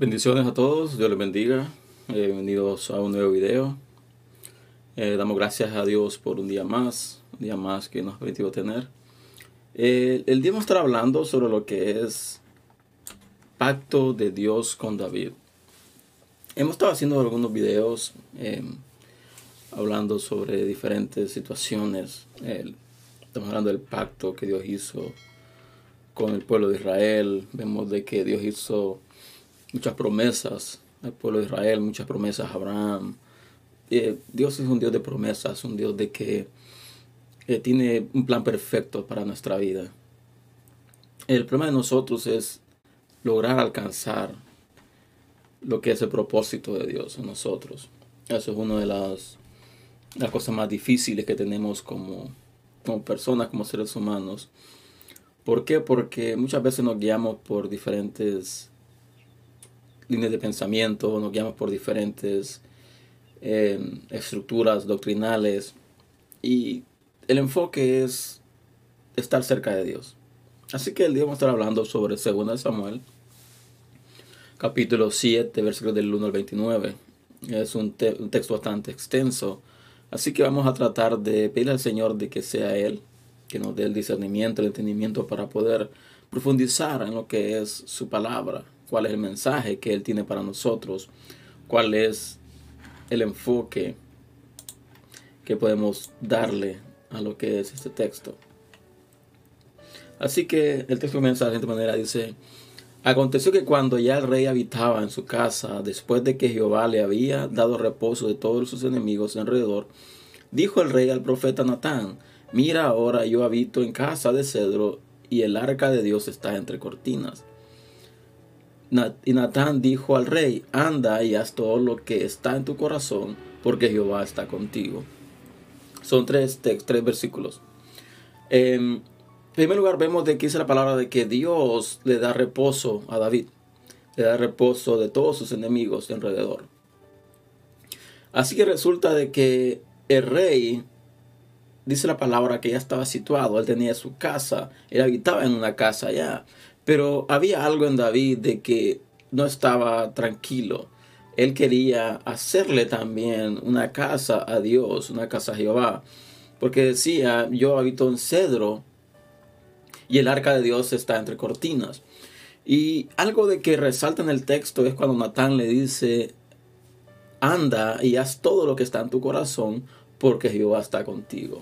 Bendiciones a todos, Dios les bendiga. Eh, bienvenidos a un nuevo video. Eh, damos gracias a Dios por un día más, un día más que nos ha permitido tener. Eh, el día vamos a estar hablando sobre lo que es pacto de Dios con David. Hemos estado haciendo algunos videos hablando sobre diferentes situaciones. estamos hablando del pacto que Dios hizo con el pueblo de Israel. Vemos de que Dios hizo muchas promesas al pueblo de Israel, muchas promesas a Abraham. Eh, Dios es un Dios de promesas, un Dios de que eh, tiene un plan perfecto para nuestra vida. El problema de nosotros es lograr alcanzar lo que es el propósito de Dios en nosotros. Eso es una de las, las cosas más difíciles que tenemos como, como personas, como seres humanos. ¿Por qué? Porque muchas veces nos guiamos por diferentes líneas de pensamiento, nos guiamos por diferentes em, estructuras doctrinales y el enfoque es estar cerca de Dios. Así que el día vamos a estar hablando sobre 2 Samuel, capítulo 7, versículos del 1 al 29. Es un, un texto bastante extenso, así que vamos a tratar de pedirle al Señor de que sea Él, que nos dé el discernimiento, el entendimiento para poder profundizar en lo que es su palabra cuál es el mensaje que Él tiene para nosotros, cuál es el enfoque que podemos darle a lo que es este texto. Así que el texto comienza de esta manera, dice, Aconteció que cuando ya el rey habitaba en su casa, después de que Jehová le había dado reposo de todos sus enemigos alrededor, dijo el rey al profeta Natán, mira ahora yo habito en casa de cedro y el arca de Dios está entre cortinas. Y Natán dijo al rey, anda y haz todo lo que está en tu corazón, porque Jehová está contigo. Son tres, tres versículos. en primer lugar, vemos de que dice la palabra de que Dios le da reposo a David. Le da reposo de todos sus enemigos de alrededor. Así que resulta de que el rey, dice la palabra que ya estaba situado, él tenía su casa, él habitaba en una casa ya. Pero había algo en David de que no estaba tranquilo. Él quería hacerle también una casa a Dios, una casa a Jehová. Porque decía, yo habito en cedro y el arca de Dios está entre cortinas. Y algo de que resalta en el texto es cuando Natán le dice, anda y haz todo lo que está en tu corazón porque Jehová está contigo.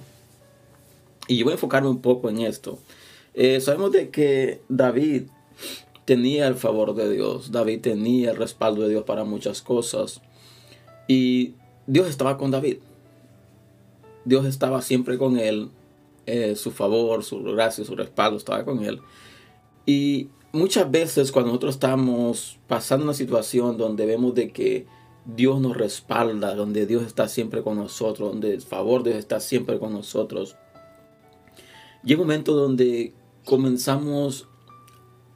Y yo voy a enfocarme un poco en esto. Eh, sabemos de que David tenía el favor de Dios, David tenía el respaldo de Dios para muchas cosas y Dios estaba con David. Dios estaba siempre con él, eh, su favor, su gracia, su respaldo estaba con él. Y muchas veces cuando nosotros estamos pasando una situación donde vemos de que Dios nos respalda, donde Dios está siempre con nosotros, donde el favor de Dios está siempre con nosotros, llega un momento donde comenzamos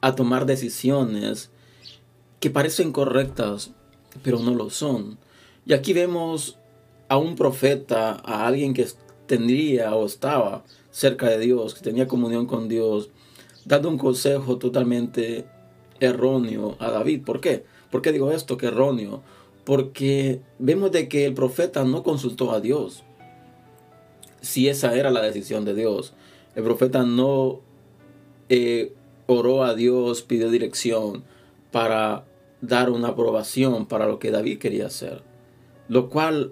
a tomar decisiones que parecen correctas, pero no lo son. Y aquí vemos a un profeta, a alguien que tendría o estaba cerca de Dios, que tenía comunión con Dios, dando un consejo totalmente erróneo a David. ¿Por qué? ¿Por qué digo esto que erróneo? Porque vemos de que el profeta no consultó a Dios. Si esa era la decisión de Dios. El profeta no eh, oró a Dios, pidió dirección para dar una aprobación para lo que David quería hacer. Lo cual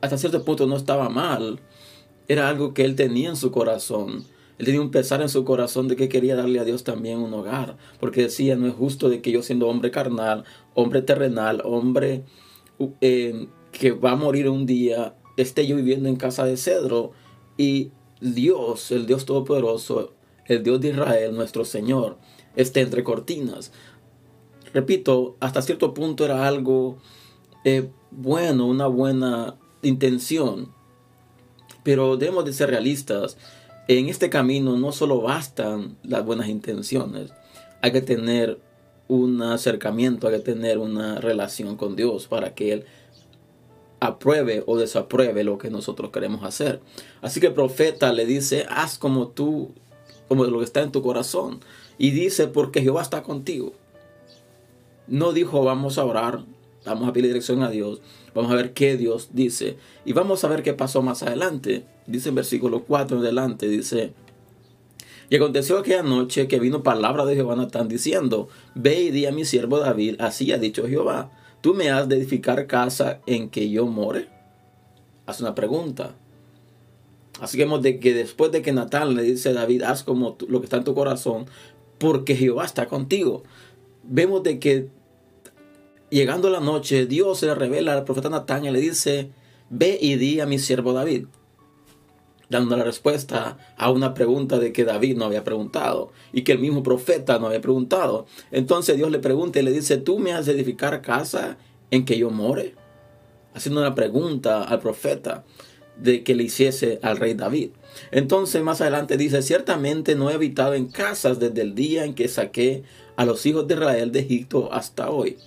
hasta cierto punto no estaba mal. Era algo que él tenía en su corazón. Él tenía un pesar en su corazón de que quería darle a Dios también un hogar. Porque decía, no es justo de que yo siendo hombre carnal, hombre terrenal, hombre eh, que va a morir un día, esté yo viviendo en casa de cedro y Dios, el Dios Todopoderoso, el Dios de Israel, nuestro Señor, esté entre cortinas. Repito, hasta cierto punto era algo eh, bueno, una buena intención, pero debemos de ser realistas. En este camino no solo bastan las buenas intenciones, hay que tener un acercamiento, hay que tener una relación con Dios para que Él apruebe o desapruebe lo que nosotros queremos hacer. Así que el profeta le dice, haz como tú, como lo que está en tu corazón. Y dice, porque Jehová está contigo. no dijo vamos a orar, vamos a pedir dirección a Dios, vamos a ver qué Dios dice y vamos a ver qué pasó más adelante. Dice en versículo 4 en adelante, dice, y aconteció aquella noche que vino palabra de Jehová Natán diciendo, ve y di a mi siervo David, así ha dicho Jehová, tú me has de edificar casa en que yo more. Hace una pregunta. Así que vemos de que después de que Natán le dice a David, haz como lo que está en tu corazón, porque Jehová está contigo. Vemos de que llegando la noche, Dios se le revela al profeta Natán y le dice, ve y di a mi siervo David dando la respuesta a una pregunta de que David no había preguntado y que el mismo profeta no había preguntado. Entonces Dios le pregunta y le dice, ¿tú me has de edificar casa en que yo more? Haciendo una pregunta al profeta de que le hiciese al rey David. Entonces más adelante dice, ciertamente no he habitado en casas desde el día en que saqué a los hijos de Israel de Egipto hasta hoy,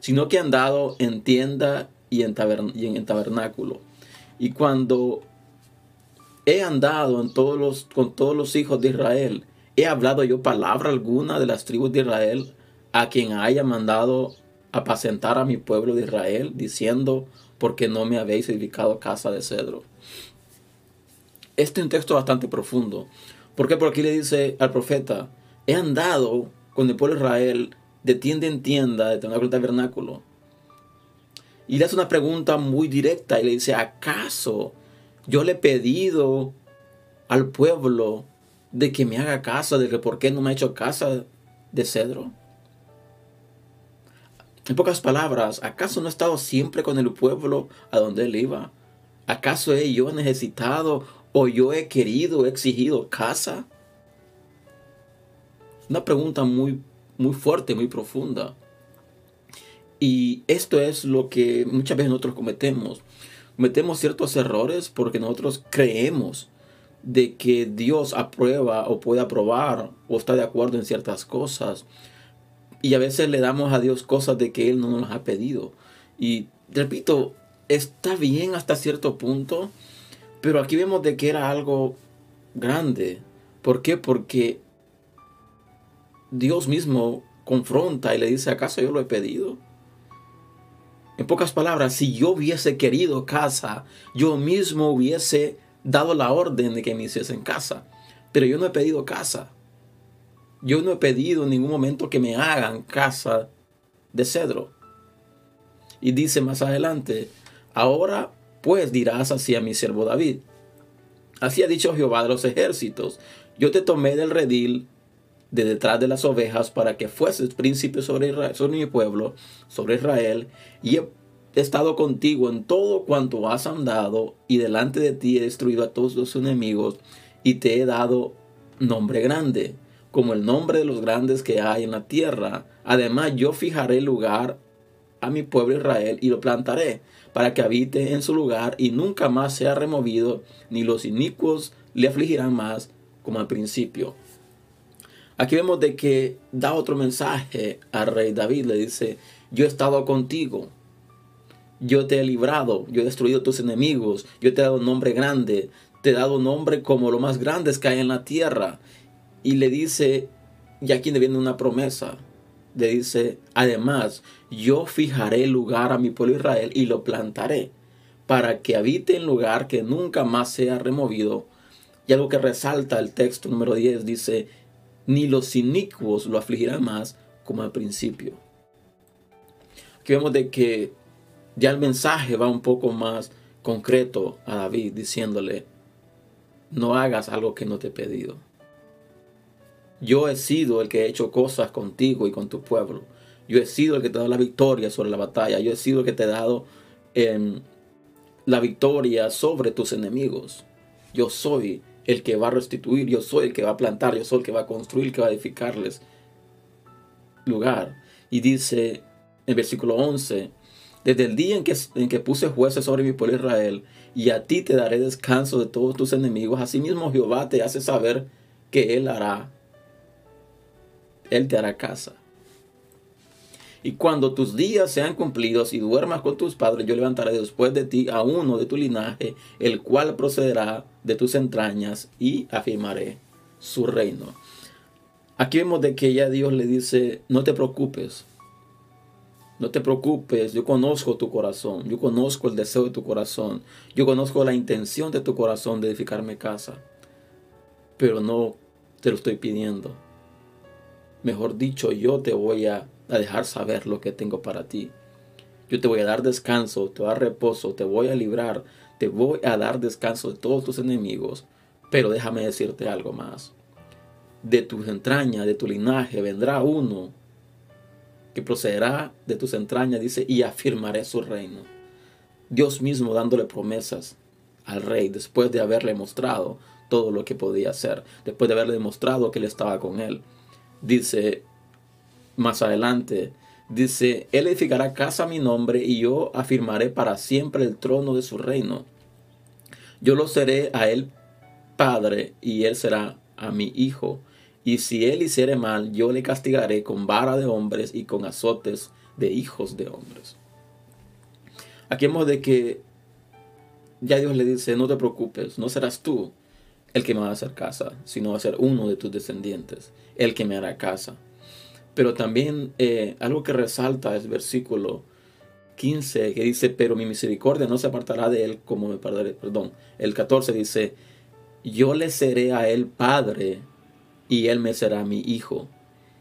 sino que he andado en tienda y en, tabernáculo. Y cuando he andado en los, con todos los hijos de Israel. He hablado yo palabra alguna de las tribus de Israel a quien haya mandado apacentar a mi pueblo de Israel, diciendo, porque no me habéis edificado casa de cedro. Este es un texto bastante profundo. Porque por aquí le dice al profeta, he andado con el pueblo de Israel de tienda en tienda, de tabernáculo en tabernáculo. Y le hace una pregunta muy directa y le dice, ¿acaso yo le he pedido al pueblo de que me haga casa, de que por qué no me ha hecho casa de cedro. En pocas palabras, ¿acaso no he estado siempre con el pueblo a donde él iba? ¿Acaso he yo necesitado o yo he querido, he exigido casa? Una pregunta muy, muy fuerte, muy profunda. Y esto es lo que muchas veces nosotros cometemos cometemos ciertos errores porque nosotros creemos de que Dios aprueba o puede aprobar o está de acuerdo en ciertas cosas. Y a veces le damos a Dios cosas de que Él no nos ha pedido. Y repito, está bien hasta cierto punto, pero aquí vemos de que era algo grande. ¿Por qué? Porque Dios mismo confronta y le dice, ¿acaso yo lo he pedido? En pocas palabras, si yo hubiese querido casa, yo mismo hubiese dado la orden de que me hiciesen casa. Pero yo no he pedido casa. Yo no he pedido en ningún momento que me hagan casa de cedro. Y dice más adelante, ahora pues dirás así a mi siervo David. Así ha dicho Jehová de los ejércitos, yo te tomé del redil de detrás de las ovejas para que fueses príncipe sobre, Israel, sobre mi pueblo, sobre Israel, y he estado contigo en todo cuanto has andado, y delante de ti he destruido a todos los enemigos, y te he dado nombre grande, como el nombre de los grandes que hay en la tierra. Además, yo fijaré lugar a mi pueblo Israel y lo plantaré, para que habite en su lugar y nunca más sea removido, ni los inicuos le afligirán más como al principio. Aquí vemos de que da otro mensaje al rey David. Le dice, yo he estado contigo. Yo te he librado. Yo he destruido tus enemigos. Yo te he dado un nombre grande. Te he dado un nombre como lo más grandes que hay en la tierra. Y le dice, y aquí le viene una promesa. Le dice, además, yo fijaré lugar a mi pueblo Israel y lo plantaré para que habite en lugar que nunca más sea removido. Y algo que resalta el texto número 10 dice, ni los inicuos lo afligirán más como al principio. Aquí vemos de que ya el mensaje va un poco más concreto a David diciéndole, no hagas algo que no te he pedido. Yo he sido el que he hecho cosas contigo y con tu pueblo. Yo he sido el que te ha dado la victoria sobre la batalla. Yo he sido el que te he dado en la victoria sobre tus enemigos. Yo soy el que va a restituir, yo soy el que va a plantar, yo soy el que va a construir, el que va a edificarles lugar. Y dice en versículo 11, desde el día en que, en que puse jueces sobre mi pueblo Israel, y a ti te daré descanso de todos tus enemigos, asimismo Jehová te hace saber que Él hará, Él te hará casa. Y cuando tus días sean cumplidos y duermas con tus padres, yo levantaré después de ti a uno de tu linaje, el cual procederá de tus entrañas y afirmaré su reino. Aquí vemos de que ya Dios le dice, no te preocupes, no te preocupes, yo conozco tu corazón, yo conozco el deseo de tu corazón, yo conozco la intención de tu corazón de edificarme casa, pero no te lo estoy pidiendo. Mejor dicho, yo te voy a, dejar saber lo que tengo para ti. Yo te voy a dar descanso, te voy a dar reposo, te voy a librar, te voy a dar descanso de todos tus enemigos. Pero déjame decirte algo más. De tus entrañas, de tu linaje, vendrá uno que procederá de tus entrañas, dice, y afirmaré su reino. Dios mismo dándole promesas al rey después de haberle mostrado todo lo que podía hacer, después de haberle demostrado que él estaba con él. Dice más adelante, dice, él edificará casa a mi nombre y yo afirmaré para siempre el trono de su reino. Yo lo seré a él padre y él será a mi hijo. Y si él hiciere mal, yo le castigaré con vara de hombres y con azotes de hijos de hombres. Aquí vemos de que ya Dios le dice, no te preocupes, no serás tú el que me va a hacer casa, sino va a ser uno de tus descendientes, el que me hará casa. Pero también eh, algo que resalta es versículo 15, que dice, pero mi misericordia no se apartará de él como me perderé. Perdón, el 14 dice, yo le seré a él padre y él me será mi hijo.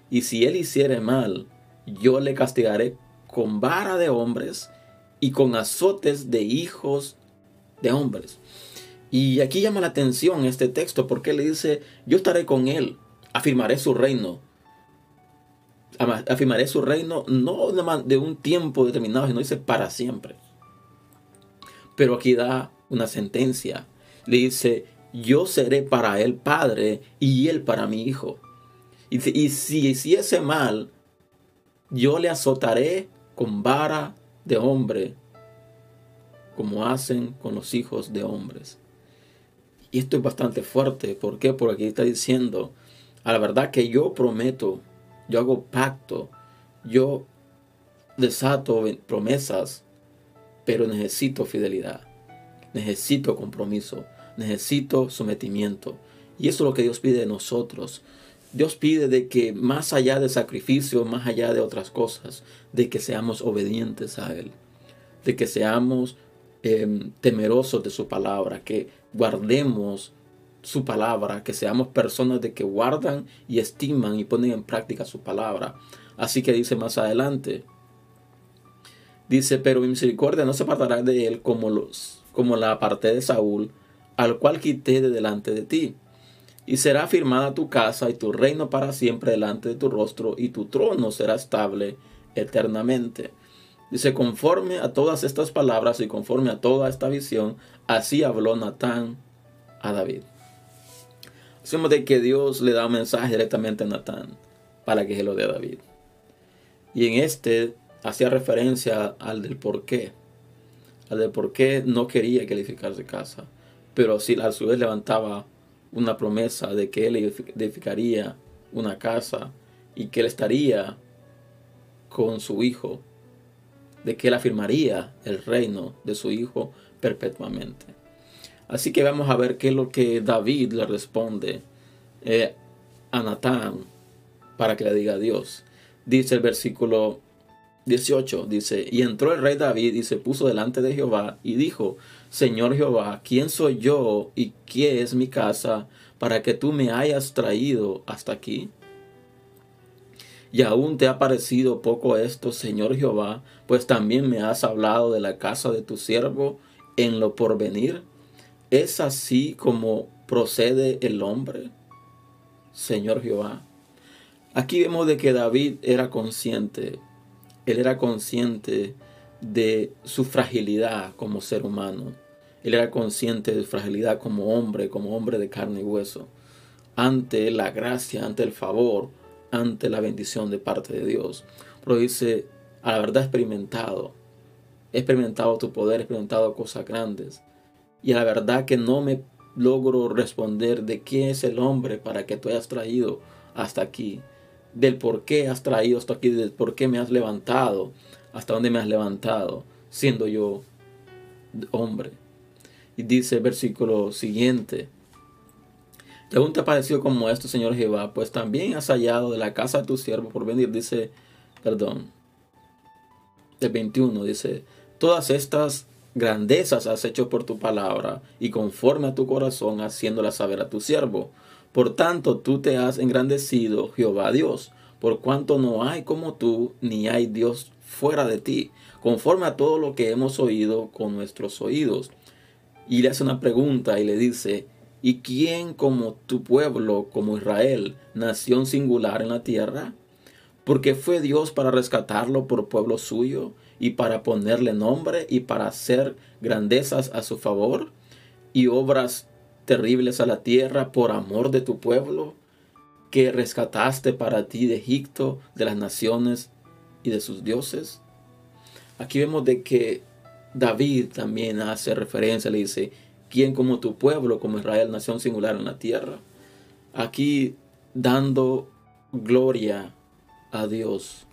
Y si él hiciere mal, yo le castigaré con vara de hombres y con azotes de hijos de hombres. Y aquí llama la atención este texto porque le dice, yo estaré con él, afirmaré su reino. Afirmaré su reino no de un tiempo determinado, sino dice para siempre. Pero aquí da una sentencia. Le dice, yo seré para él padre y él para mi hijo. Y, si hiciese mal, yo le azotaré con vara de hombre, como hacen con los hijos de hombres. Y esto es bastante fuerte. ¿Por qué? Porque aquí está diciendo, a la verdad que yo prometo, yo hago pacto, yo desato promesas, pero necesito fidelidad, necesito compromiso, necesito sometimiento. Y eso es lo que Dios pide de nosotros. Dios pide de que más allá de sacrificio, más allá de otras cosas, de que seamos obedientes a Él, de que seamos em, temerosos de su palabra, que guardemos su palabra, que seamos personas de que guardan y estiman y ponen en práctica su palabra. Así que dice más adelante, dice, pero mi misericordia no se apartará de él como, los, como la parte de Saúl, al cual quité de delante de ti. Y será firmada tu casa y tu reino para siempre delante de tu rostro, y tu trono será estable eternamente. Dice, conforme a todas estas palabras y conforme a toda esta visión, así habló Natán a David. Hacemos de que Dios le da un mensaje directamente a Natán para que se lo dé a David. Y en este hacía referencia al del por qué. Al del por qué no quería que edificase casa. Pero sí, a su vez levantaba una promesa de que él edificaría una casa y que él estaría con su hijo de que él afirmaría el reino de su hijo perpetuamente. Así que vamos a ver qué es lo que David le responde eh, a Natán para que le diga Dios. Dice el versículo 18, dice, y entró el rey David y se puso delante de Jehová y dijo, Señor Jehová, ¿quién soy yo y qué es mi casa para que tú me hayas traído hasta aquí? Y aún te ha parecido poco esto, Señor Jehová, pues también me has hablado de la casa de tu siervo en lo porvenir. ¿Es así como procede el hombre, Señor Jehová? Aquí vemos de que David era consciente, él era consciente de su fragilidad como ser humano. Él era consciente de su fragilidad como hombre, como hombre de carne y hueso. Ante la gracia, ante el favor, ante la bendición de parte de Dios. Pero dice, a la verdad he experimentado, he experimentado tu poder, he experimentado cosas grandes. Y a la verdad que no me logro responder de quién es el hombre para que tú hayas traído hasta aquí, del por qué has traído hasta aquí, del por qué me has levantado, hasta dónde me has levantado, siendo yo hombre. Y dice el versículo siguiente, Y aún te parecido como esto, Señor Jehová, pues también has hallado de la casa de tu siervo por venir, dice, perdón, del 21, dice, todas estas grandezas has hecho por tu palabra y conforme a tu corazón haciéndolas saber a tu siervo. Por tanto, tú te has engrandecido, Jehová Dios, por cuanto no hay como tú, ni hay Dios fuera de ti, conforme a todo lo que hemos oído con nuestros oídos. Y le hace una pregunta y le dice, ¿y quién como tu pueblo, como Israel, nación singular en la tierra? Porque fue Dios para rescatarlo por pueblo suyo y para ponerle nombre y para hacer grandezas a su favor y obras terribles a la tierra por amor de tu pueblo que rescataste para ti de Egipto, de las naciones y de sus dioses. Aquí vemos de que David también hace referencia, le dice, ¿quién como tu pueblo, como Israel, nación singular en la tierra? Aquí dando gloria a Dios,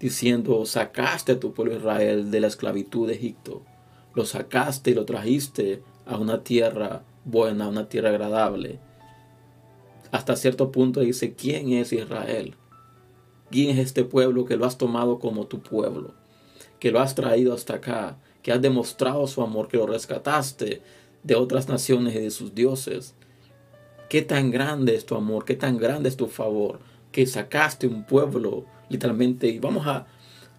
diciendo, sacaste a tu pueblo Israel de la esclavitud de Egipto, lo sacaste y lo trajiste a una tierra buena, a una tierra agradable, hasta cierto punto dice, ¿quién es Israel? ¿Quién es este pueblo que lo has tomado como tu pueblo? Que lo has traído hasta acá, que has demostrado su amor, que lo rescataste de otras naciones y de sus dioses. ¿Qué tan grande es tu amor? ¿Qué tan grande es tu favor? Que sacaste un pueblo, literalmente, y vamos a,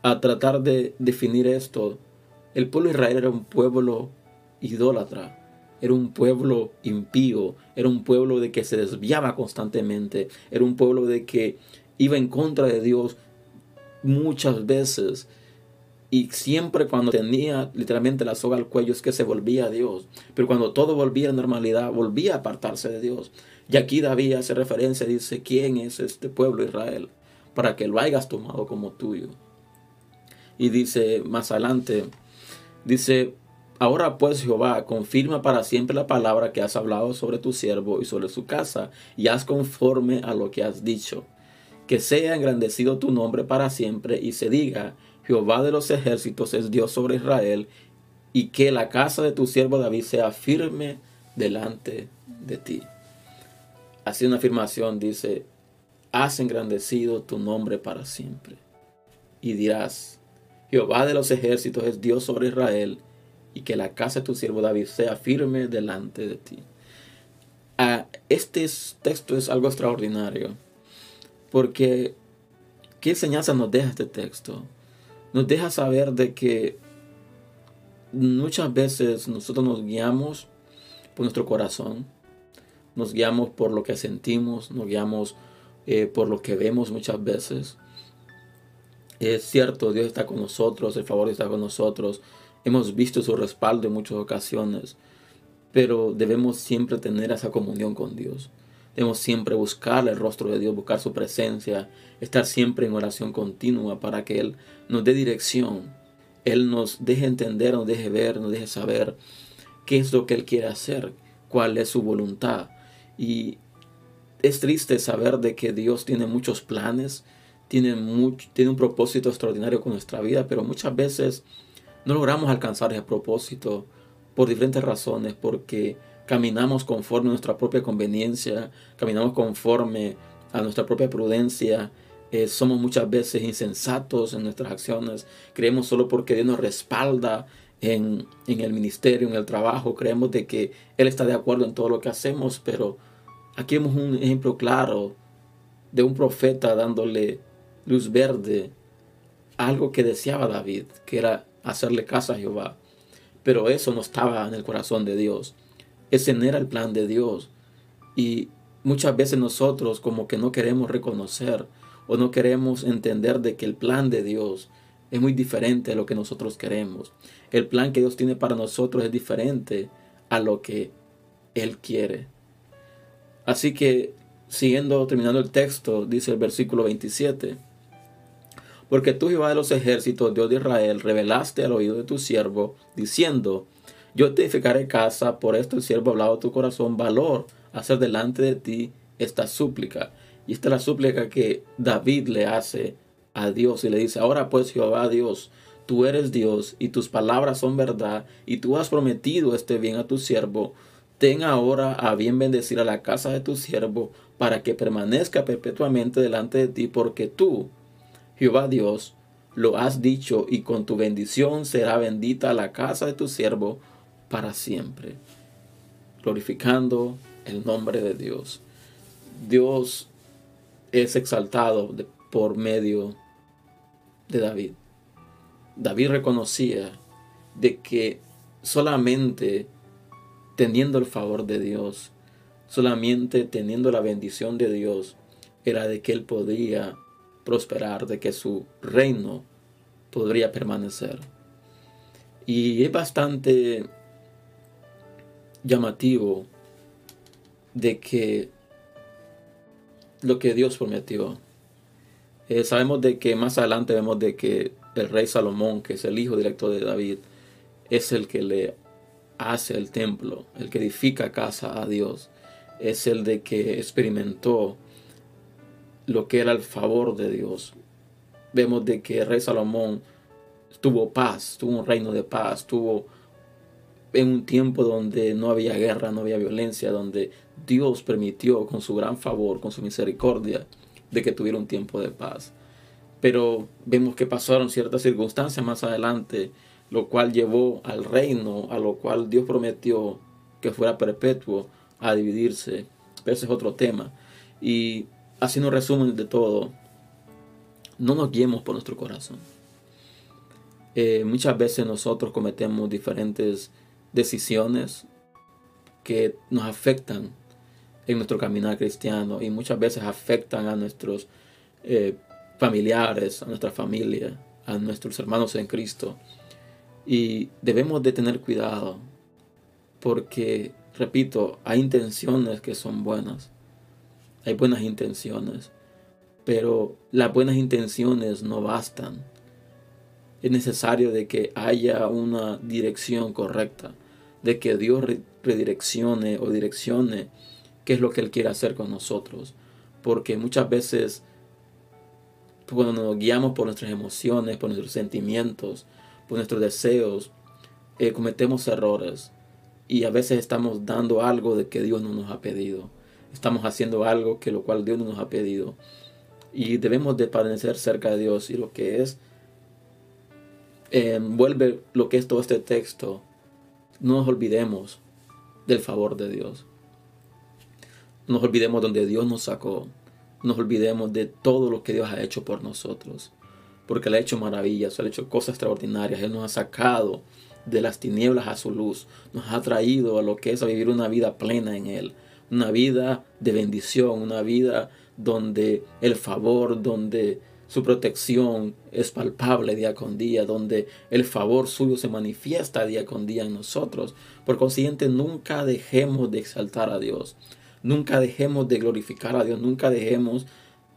a tratar de definir esto. El pueblo de Israel era un pueblo idólatra era un pueblo impío, era un pueblo de que se desviaba constantemente, era un pueblo de que iba en contra de Dios muchas veces. Y siempre cuando tenía literalmente la soga al cuello es que se volvía a Dios. Pero cuando todo volvía a normalidad, volvía a apartarse de Dios. Y aquí David hace referencia, dice, ¿quién es este pueblo Israel? Para que lo hayas tomado como tuyo. Y dice más adelante, dice, Ahora pues Jehová, confirma para siempre la palabra que has hablado sobre tu siervo y sobre su casa, y haz conforme a lo que has dicho. Que sea engrandecido tu nombre para siempre, y se diga, Jehová de los ejércitos es Dios sobre Israel, y que la casa de tu siervo David sea firme delante de ti. Así una afirmación dice, has engrandecido tu nombre para siempre. Y dirás, Jehová de los ejércitos es Dios sobre Israel, y que la casa de tu siervo David sea firme delante de ti. Ah, este texto es algo extraordinario, porque ¿qué enseñanza nos deja este texto? Nos deja saber de que muchas veces nosotros nos guiamos por nuestro corazón, nos guiamos por lo que sentimos, nos guiamos eh, por lo que vemos muchas veces. Es cierto, Dios está con nosotros, el favor está con nosotros, Hemos visto su respaldo en muchas ocasiones, pero debemos siempre tener esa comunión con Dios. Debemos siempre buscar el rostro de Dios, buscar su presencia, estar siempre en oración continua para que Él nos dé dirección, Él nos deje entender, nos deje ver, nos deje saber qué es lo que Él quiere hacer, cuál es su voluntad. Y es triste saber de que Dios tiene muchos planes, tiene, mucho, tiene un propósito extraordinario con nuestra vida, pero muchas veces no logramos alcanzar ese propósito por diferentes razones, porque caminamos conforme a nuestra propia conveniencia, caminamos conforme a nuestra propia prudencia, eh, somos muchas veces insensatos en nuestras acciones, creemos solo porque Dios nos respalda en, en, el ministerio, en el trabajo, creemos de que Él está de acuerdo en todo lo que hacemos, pero aquí vemos un ejemplo claro de un profeta dándole luz verde a algo que deseaba David, que era hacerle caso a Jehová. Pero eso no estaba en el corazón de Dios. Ese no era el plan de Dios. Y muchas veces nosotros como que no queremos reconocer o no queremos entender de que el plan de Dios es muy diferente a lo que nosotros queremos. El plan que Dios tiene para nosotros es diferente a lo que Él quiere. Así que, siguiendo, terminando el texto, dice el versículo 27. Porque tú, Jehová de los ejércitos, Dios de Israel, revelaste al oído de tu siervo, diciendo, yo te edificaré casa, por esto el siervo ha hablado tu corazón valor, hacer delante de ti esta súplica. Y esta es la súplica que David le hace a Dios y le dice, ahora pues Jehová Dios, tú eres Dios y tus palabras son verdad y tú has prometido este bien a tu siervo. ten ahora a bien bendecir a la casa de tu siervo, para que permanezca perpetuamente delante de ti, porque tú, Jehová Dios, lo has dicho, y con tu bendición será bendita la casa de tu siervo para siempre, glorificando el nombre de Dios. Dios es exaltado por medio de David. David reconocía de que solamente teniendo el favor de Dios, solamente teniendo la bendición de Dios, era de que él podía prosperar, de que su reino podría permanecer. Y es bastante llamativo de que lo que Dios prometió. Eh, sabemos de que más adelante vemos de que el rey Salomón, que es el hijo directo de David, es el que le hace el templo, el que edifica casa a Dios, es el de que experimentó lo que era el favor de Dios. Vemos de que el rey Salomón tuvo paz, tuvo un reino de paz, tuvo en un tiempo donde no había guerra, no había violencia, donde Dios permitió con su gran favor, con su misericordia, de que tuviera un tiempo de paz. Pero vemos que pasaron ciertas circunstancias más adelante, lo cual llevó al reino, a lo cual Dios prometió que fuera perpetuo, a dividirse. ese es otro tema. Y haciendo un resumen de todo, no nos guiemos por nuestro corazón. Eh, muchas veces nosotros cometemos diferentes decisiones que nos afectan en nuestro caminar cristiano y muchas veces afectan a nuestros eh, familiares, a nuestra familia, a nuestros hermanos en Cristo. Y debemos de tener cuidado porque, repito, hay intenciones que son buenas, hay buenas intenciones, pero las buenas intenciones no bastan es necesario de que haya una dirección correcta, de que Dios redireccione o direccione qué es lo que Él quiere hacer con nosotros. Porque muchas veces cuando nos guiamos por nuestras emociones, por nuestros sentimientos, por nuestros deseos, eh, cometemos errores. Y a veces estamos dando algo de que Dios no nos ha pedido. Estamos haciendo algo que lo cual Dios no nos ha pedido. Y debemos de permanecer cerca de Dios. Y lo que es envuelve lo que es todo este texto, no nos olvidemos del favor de Dios. No nos olvidemos donde Dios nos sacó. No nos olvidemos de todo lo que Dios ha hecho por nosotros. Porque Él ha hecho maravillas, Él ha hecho cosas extraordinarias. Él nos ha sacado de las tinieblas a su luz. Nos ha traído a lo que es a vivir una vida plena en Él. Una vida de bendición, una vida donde el favor, donde su protección es palpable día con día, donde el favor suyo se manifiesta día con día en nosotros. Por consiguiente, nunca dejemos de exaltar a Dios, nunca dejemos de glorificar a Dios, nunca dejemos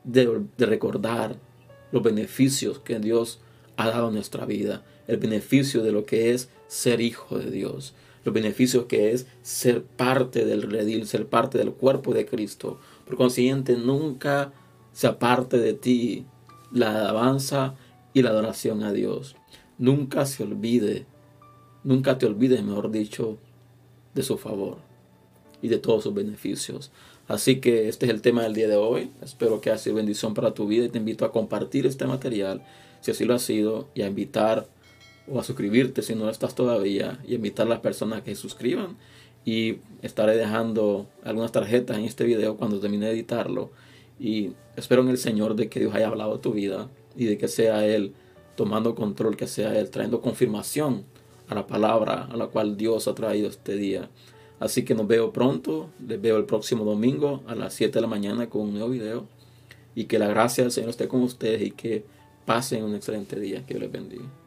de, recordar los beneficios que Dios ha dado en nuestra vida, el beneficio de lo que es ser hijo de Dios, los beneficios que es ser parte del redil, ser parte del cuerpo de Cristo. Por consiguiente, nunca se aparte de ti la alabanza y la adoración a Dios. Nunca se olvide, nunca te olvides, mejor dicho, de su favor y de todos sus beneficios. Así que este es el tema del día de hoy. Espero que haya sido bendición para tu vida y te invito a compartir este material, si así lo ha sido, y a invitar o a suscribirte si no estás todavía, y a invitar a las personas que se suscriban. Y estaré dejando algunas tarjetas en este video cuando termine de editarlo y espero en el Señor de que Dios haya hablado tu vida y de que sea Él tomando control, que sea Él trayendo confirmación a la palabra a la cual Dios ha traído este día. Así que nos veo pronto, les veo el próximo domingo a las 7 de la mañana con un nuevo video. Y que la gracia del Señor esté con ustedes y que pasen un excelente día. Que Dios les bendiga.